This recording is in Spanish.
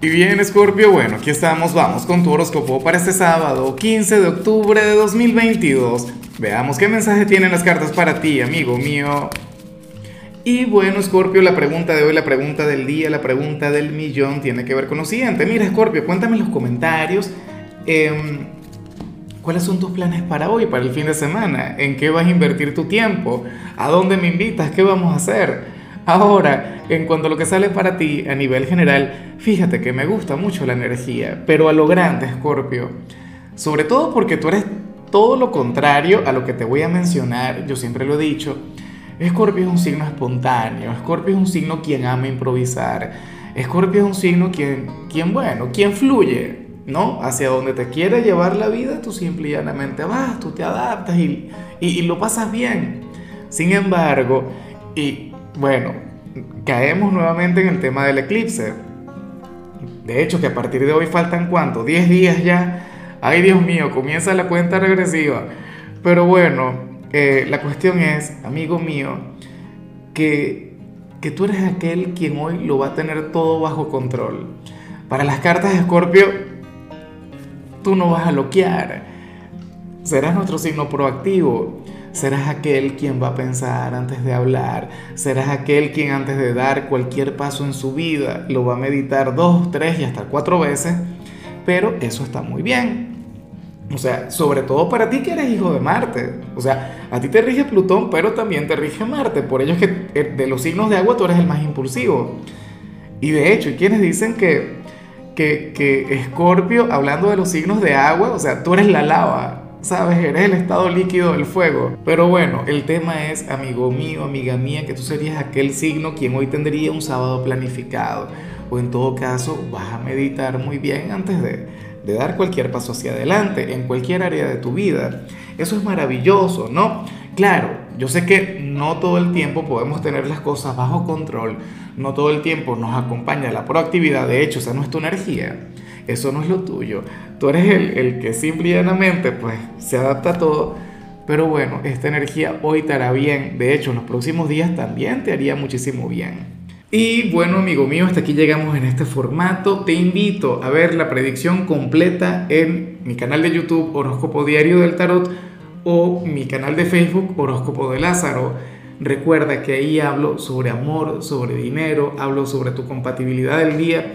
Y bien, Scorpio, bueno, aquí estamos, vamos con tu horóscopo para este sábado, 15 de octubre de 2022. Veamos qué mensaje tienen las cartas para ti, amigo mío. Y bueno, Scorpio, la pregunta de hoy, la pregunta del día, la pregunta del millón tiene que ver con lo siguiente. Mira, Scorpio, cuéntame en los comentarios em, cuáles son tus planes para hoy, para el fin de semana, en qué vas a invertir tu tiempo, a dónde me invitas, qué vamos a hacer. Ahora, en cuanto a lo que sale para ti a nivel general, fíjate que me gusta mucho la energía, pero a lo grande, Scorpio. Sobre todo porque tú eres todo lo contrario a lo que te voy a mencionar, yo siempre lo he dicho. Escorpio es un signo espontáneo, Escorpio es un signo quien ama improvisar, Escorpio es un signo quien, quien, bueno, quien fluye, ¿no? Hacia donde te quiere llevar la vida, tú simple y llanamente vas, tú te adaptas y, y, y lo pasas bien. Sin embargo, y bueno, caemos nuevamente en el tema del eclipse. De hecho, que a partir de hoy faltan cuánto, 10 días ya. Ay, Dios mío, comienza la cuenta regresiva. Pero bueno, eh, la cuestión es, amigo mío, que, que tú eres aquel quien hoy lo va a tener todo bajo control. Para las cartas de Escorpio, tú no vas a bloquear. Serás nuestro signo proactivo Serás aquel quien va a pensar antes de hablar. Serás aquel quien antes de dar cualquier paso en su vida lo va a meditar dos, tres y hasta cuatro veces. Pero eso está muy bien. O sea, sobre todo para ti que eres hijo de Marte. O sea, a ti te rige Plutón, pero también te rige Marte. Por ello es que eh, de los signos de agua tú eres el más impulsivo. Y de hecho, hay quienes dicen que, que, que Escorpio, hablando de los signos de agua, o sea, tú eres la lava. ¿Sabes? Eres el estado líquido del fuego. Pero bueno, el tema es, amigo mío, amiga mía, que tú serías aquel signo quien hoy tendría un sábado planificado. O en todo caso, vas a meditar muy bien antes de, de dar cualquier paso hacia adelante, en cualquier área de tu vida. Eso es maravilloso, ¿no? Claro, yo sé que no todo el tiempo podemos tener las cosas bajo control, no todo el tiempo nos acompaña la proactividad, de hecho, esa no es tu energía eso no es lo tuyo. Tú eres el, que simplemente pues se adapta a todo. Pero bueno, esta energía hoy te hará bien. De hecho, los próximos días también te haría muchísimo bien. Y bueno, amigo mío, hasta aquí llegamos en este formato. Te invito a ver la predicción completa en mi canal de YouTube Horóscopo Diario del Tarot o mi canal de Facebook Horóscopo de Lázaro. Recuerda que ahí hablo sobre amor, sobre dinero, hablo sobre tu compatibilidad del día